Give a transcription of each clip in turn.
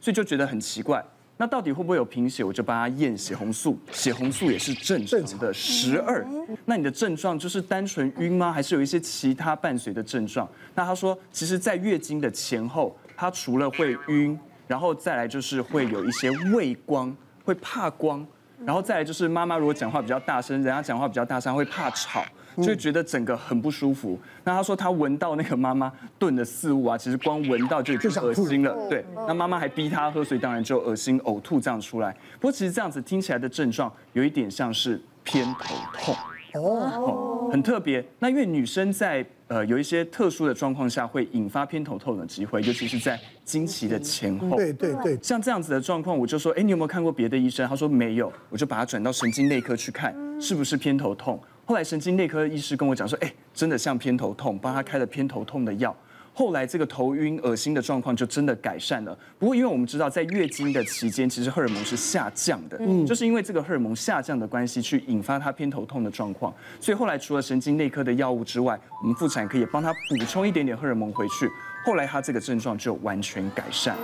所以就觉得很奇怪。那到底会不会有贫血？我就帮他验血红素，血红素也是正常的十二。那你的症状就是单纯晕吗？还是有一些其他伴随的症状？那他说，其实，在月经的前后，他除了会晕，然后再来就是会有一些畏光，会怕光，然后再来就是妈妈如果讲话比较大声，人家讲话比较大声会怕吵。就会觉得整个很不舒服。那他说他闻到那个妈妈炖的四物啊，其实光闻到就已经恶心了。对，那妈妈还逼他喝所以，当然就恶心呕吐这样出来。不过其实这样子听起来的症状有一点像是偏头痛哦，很特别。那因为女生在呃有一些特殊的状况下会引发偏头痛的机会，尤其是在经期的前后。对对对，像这样子的状况，我就说，哎，你有没有看过别的医生？他说没有，我就把他转到神经内科去看，是不是偏头痛？后来神经内科医师跟我讲说，哎，真的像偏头痛，帮他开了偏头痛的药。后来这个头晕、恶心的状况就真的改善了。不过因为我们知道，在月经的期间，其实荷尔蒙是下降的，嗯，就是因为这个荷尔蒙下降的关系，去引发她偏头痛的状况。所以后来除了神经内科的药物之外，我们妇产科也帮她补充一点点荷尔蒙回去。后来她这个症状就完全改善。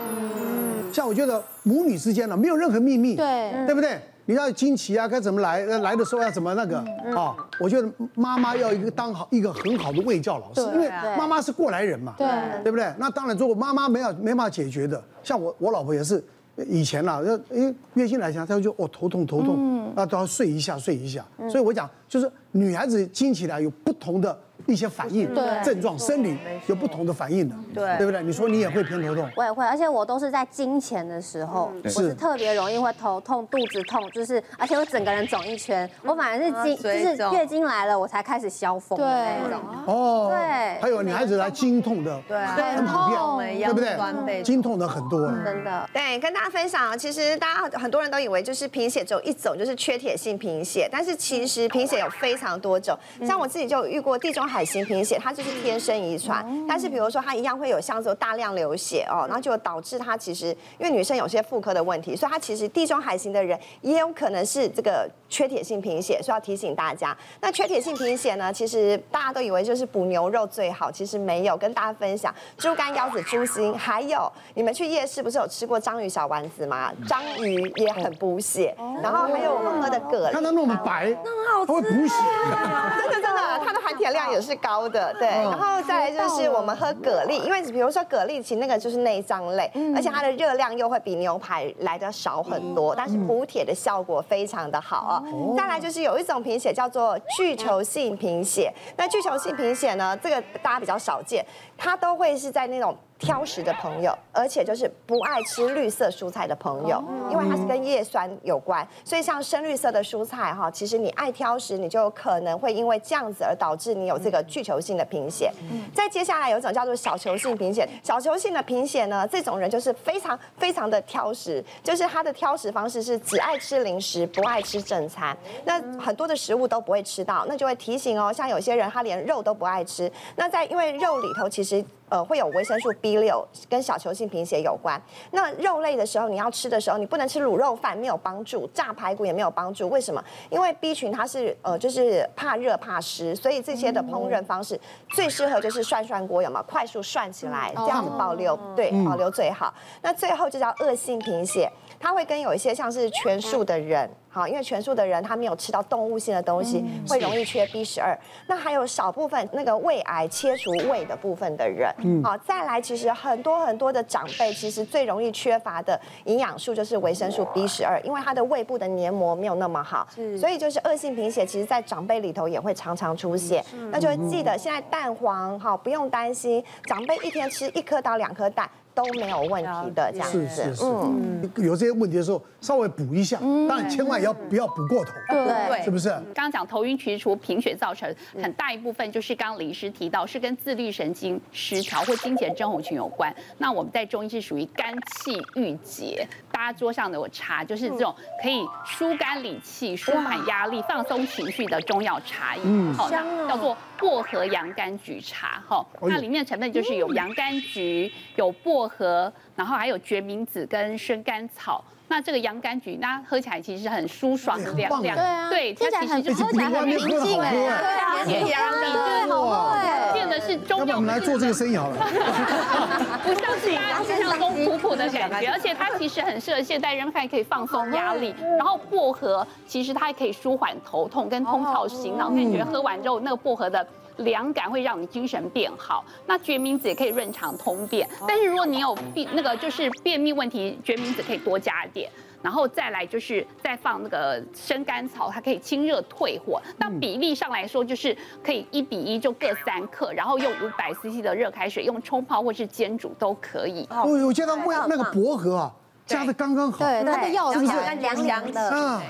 像我觉得母女之间呢，没有任何秘密，对，对不对？你要惊奇啊，该怎么来？来的时候要怎么那个啊？我觉得妈妈要一个当好一个很好的卫教老师，因为妈妈是过来人嘛，对，对不对？那当然，如果妈妈没有没办法解决的，像我我老婆也是，以前啦，要因为月经来前，她就哦头痛头痛，那都要睡一下睡一下。所以我讲就是女孩子经起来有不同的。一些反应、症状、生理有不同的反应的，对，对不对？你说你也会偏头痛，我也会，而且我都是在经前的时候，我是特别容易会头痛、肚子痛，就是而且我整个人肿一圈。我反而是经，就是月经来了，我才开始消风。的那种，哦，对。还有女孩子来经痛的，对，很普遍，对不对？经痛的很多，真的。对，跟大家分享，其实大家很多人都以为就是贫血只有一种，就是缺铁性贫血，但是其实贫血有非常多种。像我自己就遇过地中海型贫血，它就是天生遗传，但是比如说它一样会有像这种大量流血哦，然后就导致它其实因为女生有些妇科的问题，所以它其实地中海型的人也有可能是这个缺铁性贫血，所以要提醒大家。那缺铁性贫血呢，其实大家都以为就是补牛肉最好，其实没有。跟大家分享，猪肝、腰子、猪心，还有你们去夜市不是有吃过章鱼小丸子吗？章鱼也很补血，然后还有我们喝的蛤蜊，看它那么白，那很好吃，会补血，真的真的，含铁量也是高。的对，然后再来就是我们喝蛤蜊，因为比如说蛤蜊其实那个就是内脏类，而且它的热量又会比牛排来的少很多，但是补铁的效果非常的好啊。再来就是有一种贫血叫做巨球性贫血，那巨球性贫血呢，这个大家比较少见，它都会是在那种。挑食的朋友，而且就是不爱吃绿色蔬菜的朋友，因为它是跟叶酸有关，所以像深绿色的蔬菜哈，其实你爱挑食，你就可能会因为这样子而导致你有这个巨球性的贫血。再接下来有一种叫做小球性贫血，小球性的贫血呢，这种人就是非常非常的挑食，就是他的挑食方式是只爱吃零食，不爱吃正餐，那很多的食物都不会吃到，那就会提醒哦，像有些人他连肉都不爱吃，那在因为肉里头其实。呃，会有维生素 B 六，跟小球性贫血有关。那肉类的时候，你要吃的时候，你不能吃卤肉饭，没有帮助；炸排骨也没有帮助。为什么？因为 B 群它是呃，就是怕热怕湿，所以这些的烹饪方式最适合就是涮涮锅，有没有？快速涮起来，这样子保留，对，保留最好。那最后就叫恶性贫血，它会跟有一些像是全素的人。好，因为全素的人他没有吃到动物性的东西，会容易缺 B 十二。那还有少部分那个胃癌切除胃的部分的人，好，再来其实很多很多的长辈其实最容易缺乏的营养素就是维生素 B 十二，因为他的胃部的黏膜没有那么好，所以就是恶性贫血，其实在长辈里头也会常常出现。那就会记得现在蛋黄哈，不用担心，长辈一天吃一颗到两颗蛋。都没有问题的，这样子。是是是，嗯，有这些问题的时候，稍微补一下，当然千万要不要补过头，对，是不是？刚刚讲头晕，其实除贫血造成很大一部分，就是刚刚李医师提到，是跟自律神经失调或经前症候群有关。那我们在中医是属于肝气郁结，大家桌上的我茶，就是这种可以疏肝理气、舒缓压力、放松情绪的中药茶饮，好，叫做薄荷洋甘菊茶，哈，那里面的成分就是有洋甘菊，有薄荷。然后还有决明子跟生甘草。那这个洋甘菊，那喝起来其实很舒爽的凉凉，对，听起来很喝起来很平静，对啊，对啊，好喝哎，变的是中药。我们来做这个生意好了，不像是大家想象中苦苦的感觉，而且它其实很适合现代人，还可以放松压力。然后薄荷其实它还可以舒缓头痛跟通透心脑，感觉喝完之后那个薄荷的。凉感会让你精神变好，那决明子也可以润肠通便。但是如果你有便那个就是便秘问题，决明子可以多加一点。然后再来就是再放那个生甘草，它可以清热退火。那比例上来说，就是可以一比一，就各三克，然后用五百 CC 的热开水，用冲泡或是煎煮都可以。我我觉得味那个薄荷啊，加的刚刚好，对，它的药香凉凉的。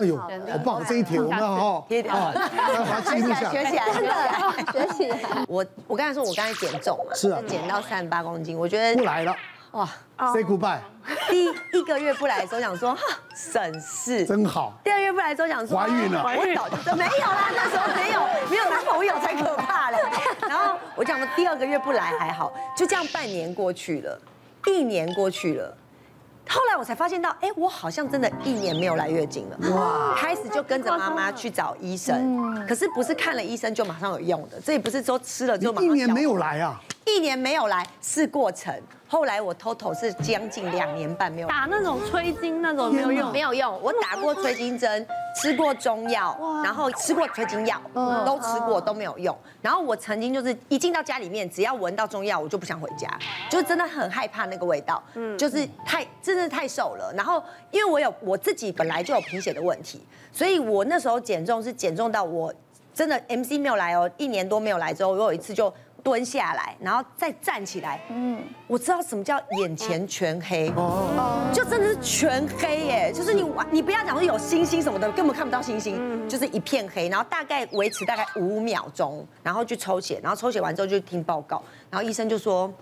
哎呦，好棒！这一题我们要好好，好，把它记录下来，学起来，真的学起来。我我刚才说，我刚才减重嘛，是啊，减到三十八公斤，我觉得不来了，哇，say goodbye。第一个月不来的时候想说，哈省事，真好。第二月不来的时候想说，怀孕了，我早就没有啦，那时候没有，没有男朋友才可怕嘞。然后我讲的第二个月不来还好，就这样半年过去了，一年过去了。后来我才发现到，哎，我好像真的一年没有来月经了。哇！开始就跟着妈妈去找医生，可是不是看了医生就马上有用的，这也不是说吃了就马上。一年没有来啊？一年没有来是过程。后来我 total 是将近两年半没有打那种催经那种没有用，没有用。我打过催经针，吃过中药，然后吃过催经药，都吃过都没有用。然后我曾经就是一进到家里面，只要闻到中药，我就不想回家，就真的很害怕那个味道。嗯，就是太真的太瘦了。然后因为我有我自己本来就有贫血的问题，所以我那时候减重是减重到我真的 MC 没有来哦，一年多没有来之后，我有一次就。蹲下来，然后再站起来。嗯，我知道什么叫眼前全黑，哦，就真的是全黑耶，就是你你不要讲说有星星什么的，根本看不到星星，就是一片黑，然后大概维持大概五秒钟，然后去抽血，然后抽血完之后就听报告，然后医生就说，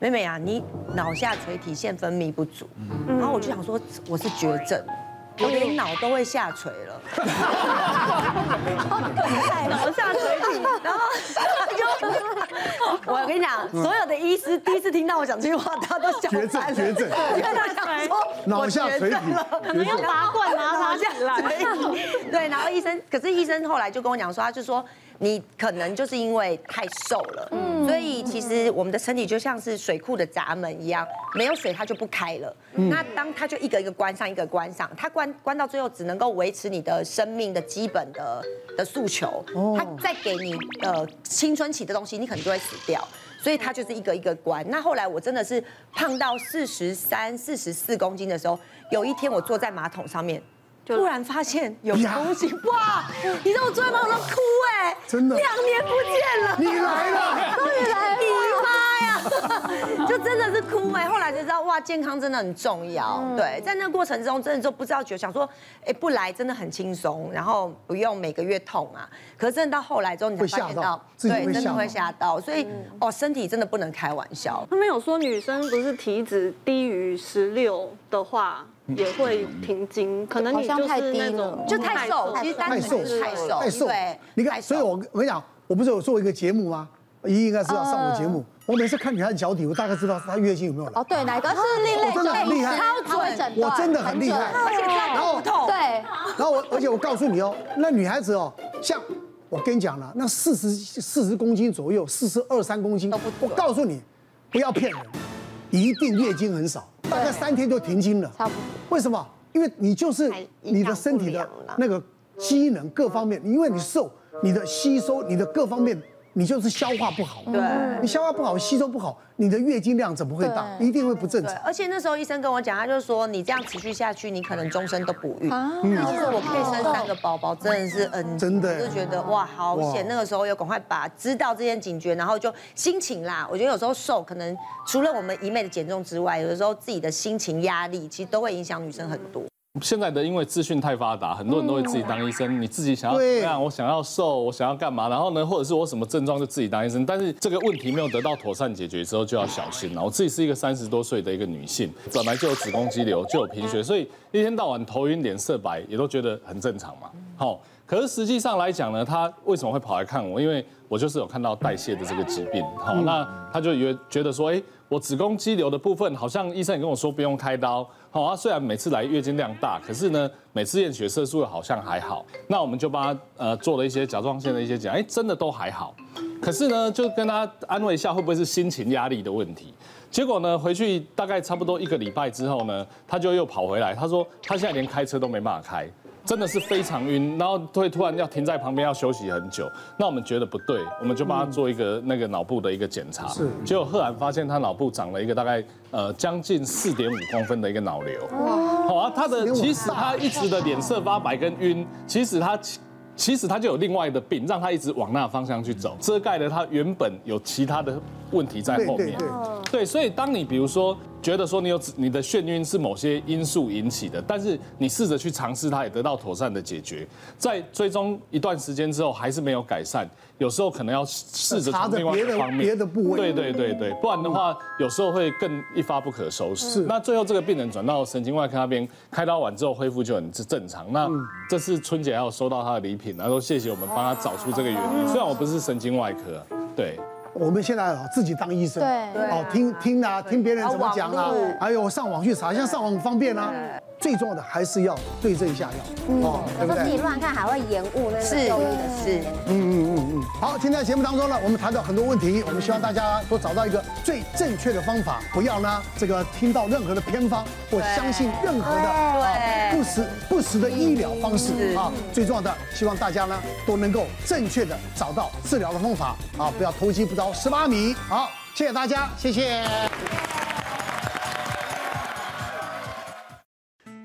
妹妹啊，你脑下垂体腺分泌不足，然后我就想说我是绝症。我连脑都会下垂了，脑下垂体，然后就，我跟你讲，所有的医师第一次听到我讲这句话，他都想绝症，绝症，脑下垂体，你要拔罐拿他下来，对，然后医生，可是医生后来就跟我讲说，他就说。你可能就是因为太瘦了，嗯，所以其实我们的身体就像是水库的闸门一样，没有水它就不开了。那当它就一个一个关上，一个关上，它关关到最后只能够维持你的生命的基本的的诉求。哦。它再给你呃青春期的东西，你可能就会死掉。所以它就是一个一个关。那后来我真的是胖到四十三、四十四公斤的时候，有一天我坐在马桶上面。突然发现有东西，哇！你知道我坐在马桶上哭哎，真的，两年不见了，你来了，终于来了，就真的是哭哎。后来才知道哇，健康真的很重要。对，在那个过程中，真的就不知道觉得想说，哎，不来真的很轻松，然后不用每个月痛啊。可是真的到后来之后，你才发现到，对，真的会吓到。所以哦，身体真的不能开玩笑。他们有说女生不是体脂低于十六的话。也会停经，可能你就是那种就太瘦，其实单纯是太瘦，太瘦。对，你看，所以我我跟你讲，我不是有做一个节目吗？一应该是要上我节目。我每次看女孩子脚底，我大概知道她月经有没有来。哦，对，哪个是另类？真的很厉害，超准，我真的很厉害。而且然后对，然后我而且我告诉你哦，那女孩子哦，像我跟你讲了，那四十四十公斤左右，四十二三公斤，我告诉你，不要骗人，一定月经很少。大概三天就停经了，差不多。为什么？因为你就是你的身体的那个机能各方面，因为你瘦，你的吸收，你的各方面。你就是消化不好，对，你消化不好，吸收不好，你的月经量怎么会大？一定会不正常。而且那时候医生跟我讲，他就说你这样持续下去，你可能终身都不孕。嗯，然后说我可以生三个宝宝，真的是嗯，真的，我就觉得哇，好险！那个时候又赶快把知道这件警觉，然后就心情啦。我觉得有时候瘦，可能除了我们一昧的减重之外，有的时候自己的心情压力，其实都会影响女生很多。现在的因为资讯太发达，很多人都会自己当医生。你自己想要怎么样？我想要瘦，我想要干嘛？然后呢，或者是我什么症状就自己当医生。但是这个问题没有得到妥善解决之后，就要小心了。我自己是一个三十多岁的一个女性，本来就有子宫肌瘤，就有贫血，所以一天到晚头晕、脸色白，也都觉得很正常嘛。好，可是实际上来讲呢，他为什么会跑来看我？因为我就是有看到代谢的这个疾病，好，那他就觉觉得说，哎，我子宫肌瘤的部分，好像医生也跟我说不用开刀，好，啊，虽然每次来月经量大，可是呢，每次验血色素好像还好，那我们就帮他呃做了一些甲状腺的一些检查，哎，真的都还好，可是呢，就跟他安慰一下，会不会是心情压力的问题？结果呢，回去大概差不多一个礼拜之后呢，他就又跑回来，他说他现在连开车都没办法开。真的是非常晕，然后会突然要停在旁边要休息很久。那我们觉得不对，我们就帮他做一个那个脑部的一个检查。是，结果赫然发现他脑部长了一个大概呃将近四点五公分的一个脑瘤。哇！好啊，他的其实他一直的脸色发白跟晕，其实他其实他就有另外的病，让他一直往那个方向去走，遮盖了他原本有其他的问题在后面。对，对，对，对，所以当你比如说。觉得说你有你的眩晕是某些因素引起的，但是你试着去尝试它，也得到妥善的解决。在追踪一段时间之后，还是没有改善，有时候可能要试着从另外一个方面，别的部位，对对对对，不然的话，有时候会更一发不可收拾。是，那最后这个病人转到神经外科那边开刀完之后，恢复就很正常。那这次春姐还有收到他的礼品，然后说谢谢我们帮他找出这个原因。虽然我不是神经外科，对。我们现在啊，自己当医生，对，哦，听听啊，听别人怎么讲啊，还有上网去查，现在上网很方便啊。最重要的还是要对症下药，哦，对不对？自己乱看还会延误那个就医的时间。嗯嗯嗯嗯。好，今天在节目当中呢，我们谈到很多问题，我们希望大家都找到一个最正确的方法，不要呢这个听到任何的偏方或相信任何的啊不实不实的医疗方式啊。最重要的，希望大家呢都能够正确的找到治疗的方法啊，不要投机不着十八米。好，谢谢大家，谢谢。